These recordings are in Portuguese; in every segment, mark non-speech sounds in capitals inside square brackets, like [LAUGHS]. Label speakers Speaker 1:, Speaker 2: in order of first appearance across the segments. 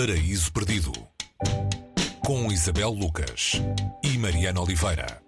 Speaker 1: Paraíso Perdido com Isabel Lucas e Mariana Oliveira.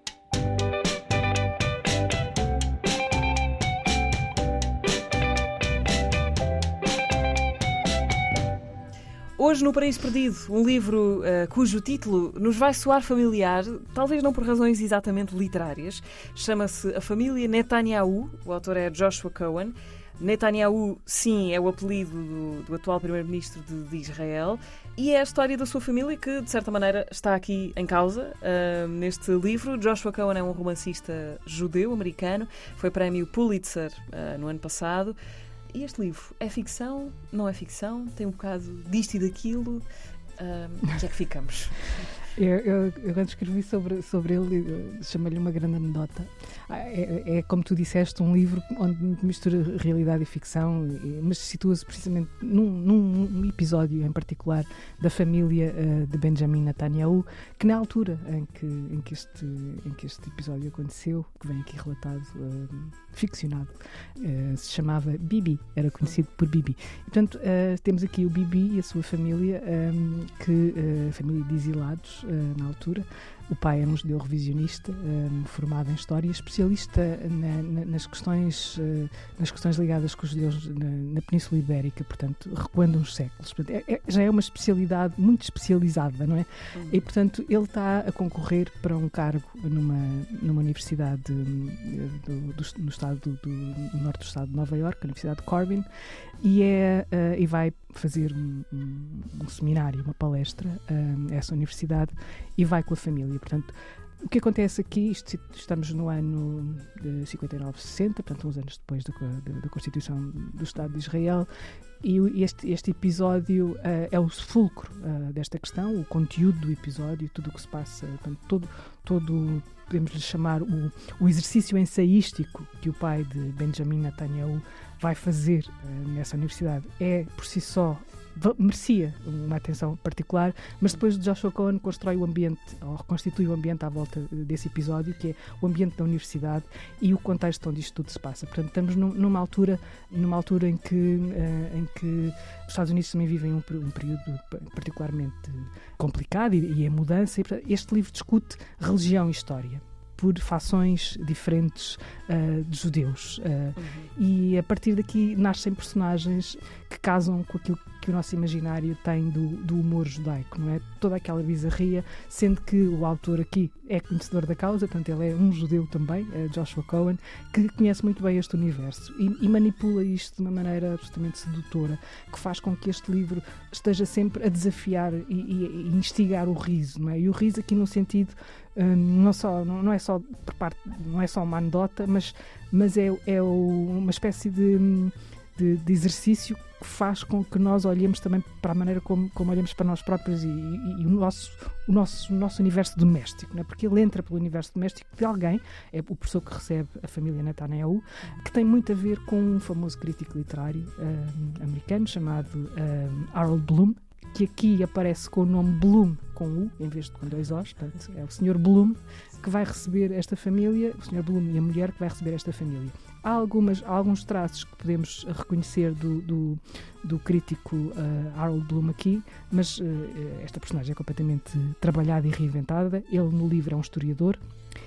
Speaker 2: Hoje no Paraíso Perdido, um livro uh, cujo título nos vai soar familiar, talvez não por razões exatamente literárias. Chama-se A Família Netanyahu, o autor é Joshua Cohen. Netanyahu, sim, é o apelido do, do atual primeiro-ministro de, de, Israel e é a história da sua família que, de certa maneira, está aqui em causa uh, neste livro. Joshua Cohen é um romancista judeu-americano, foi prémio Pulitzer uh, no ano passado. E este livro é ficção? Não é ficção? Tem um bocado disto e daquilo? Uh, onde é que ficamos? [LAUGHS]
Speaker 3: Eu, eu, eu, escrevi sobre, sobre ele, chamei-lhe uma grande anedota. Ah, é, é, como tu disseste, um livro onde mistura realidade e ficção, mas situa-se precisamente num, num, episódio em particular da família uh, de Benjamin Netanyahu, que na altura em que, em que, este, em que este episódio aconteceu, que vem aqui relatado, uh, ficcionado, se chamava Bibi, era conhecido por Bibi. E, portanto, temos aqui o Bibi e a sua família, um, que, família de exilados, uh, na altura. O pai era um judeu revisionista, um, formado em História, especialista na, na, nas, questões, uh, nas questões ligadas com os judeus na, na Península Ibérica, portanto, recuando uns séculos. Portanto, é, é, já é uma especialidade muito especializada, não é? E, portanto, ele está a concorrer para um cargo numa, numa universidade do, do, no, estado do, do, no norte do estado de Nova Iorque, a Universidade de Corbin, e, é, uh, e vai fazer um, um, um, seminário, uma palestra a essa universidade e vai com a família. Portanto, o que acontece aqui, isto, estamos no ano de 59, 60, portanto, uns anos depois da, da Constituição do Estado de Israel, e este, este episódio uh, é o fulcro uh, desta questão, o conteúdo do episódio, tudo o que se passa, portanto, todo, todo podemos lhe chamar o, o exercício ensaístico que o pai de Benjamin Netanyahu vai fazer uh, nessa universidade é por si só merecia uma atenção particular, mas depois Joshua Cohen constrói o ambiente, ou reconstitui o ambiente à volta desse episódio, que é o ambiente da universidade e o contexto onde isto tudo se passa. Portanto, estamos numa altura, numa altura em que, uh, em que os Estados Unidos também vivem um, um período particularmente complicado e, e em mudança. E, portanto, este livro discute religião e história por fações diferentes uh, de judeus. Uh, uhum. E a partir daqui nascem personagens que casam com aquilo que o nosso imaginário tem do, do humor judaico, não é? Toda aquela bizarria, sendo que o autor aqui é conhecedor da causa, portanto, ele é um judeu também, é Joshua Cohen, que conhece muito bem este universo e, e, manipula isto de uma maneira absolutamente sedutora, que faz com que este livro esteja sempre a desafiar e, e, e instigar o riso, não é? E o riso aqui no sentido hum, não só não, não é só por parte não é só uma anedota mas mas é, é uma espécie de de, de, exercício faz com que nós olhemos também para a maneira como, como olhamos para nós próprios e, e, e o, nosso, o, nosso, o nosso universo doméstico, é? porque ele entra pelo universo doméstico de alguém, é o professor que recebe a família Netanyahu, que tem muito a ver com um famoso crítico literário um, americano chamado um, Harold Bloom, que aqui aparece com o nome Bloom com U em vez de com dois O's, portanto é o Sr. Bloom que vai receber esta família, o Sr. Bloom e a mulher que vai receber esta família. Há, algumas, há alguns traços que podemos reconhecer do, do, do crítico uh, Harold Bloom aqui, mas uh, esta personagem é completamente trabalhada e reinventada. Ele no livro é um historiador.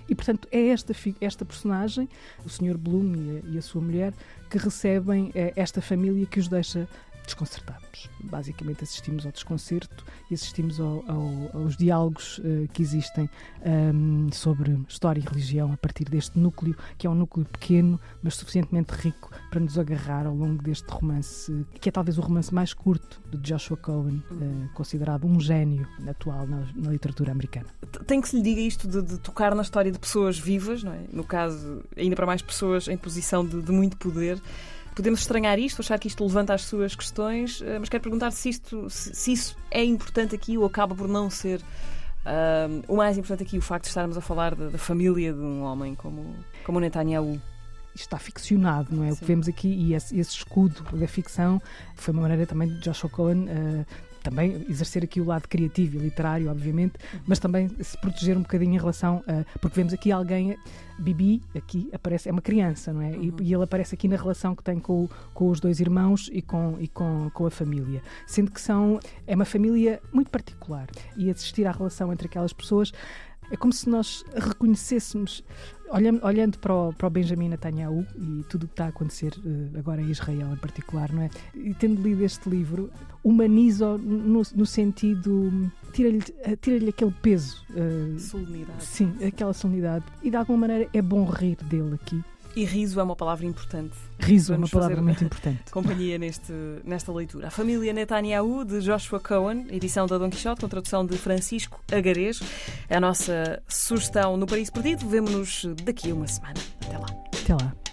Speaker 3: E, portanto, é esta, esta personagem, o Sr. Bloom e a, e a sua mulher, que recebem uh, esta família que os deixa desconcertados. Basicamente assistimos ao desconcerto e assistimos ao, ao, aos diálogos uh, que existem um, sobre história e religião a partir deste núcleo, que é um núcleo pequeno, mas suficientemente rico para nos agarrar ao longo deste romance, que é talvez o romance mais curto de Joshua Cohen, uh, considerado um gênio atual na, na, literatura americana.
Speaker 2: Tem que se lhe diga isto de, de, tocar na história de pessoas vivas, não é? no caso, ainda para mais pessoas em posição de, de muito poder. Podemos estranhar isto, achar que isto levanta as suas questões, eh, mas quero perguntar se, isto, se, se isso é importante aqui ou acaba por não ser. Uh, o mais importante aqui, o facto de estarmos a falar da, da família de um homem como, como Netanyahu
Speaker 3: está ficcionado, não é? Sim. O que vemos aqui, e esse, esse, escudo da ficção foi uma maneira também de Joshua Cohen uh, também exercer aqui o lado criativo e literário, obviamente, mas também se proteger um bocadinho em relação a. Porque vemos aqui alguém. Bibi, aqui aparece, é uma criança, não é? E, e ele aparece aqui na relação que tem com, com os dois irmãos e com, e com, com a família. Sendo que são. É uma família muito particular. E assistir à relação entre aquelas pessoas é como se nós reconhecêssemos, olhando, olhando para, o, para o Benjamin Netanyahu e tudo o que está a acontecer uh, agora em Israel em particular, não é? E tendo lido este livro, humaniza no, no sentido. tira-lhe tira aquele peso.
Speaker 2: Uh, solenidade.
Speaker 3: Sim, aquela solenidade. E de alguma maneira é bom rir dele aqui.
Speaker 2: E riso é uma palavra importante.
Speaker 3: Riso é uma palavra muito importante. [LAUGHS]
Speaker 2: Companhia neste, nesta leitura. A Família Netanyahu, de Joshua Cohen, edição da Dom Quixote, com tradução de Francisco Agarês. É a nossa sugestão no País Perdido. Vemo-nos daqui a uma semana. Até lá.
Speaker 3: Até lá.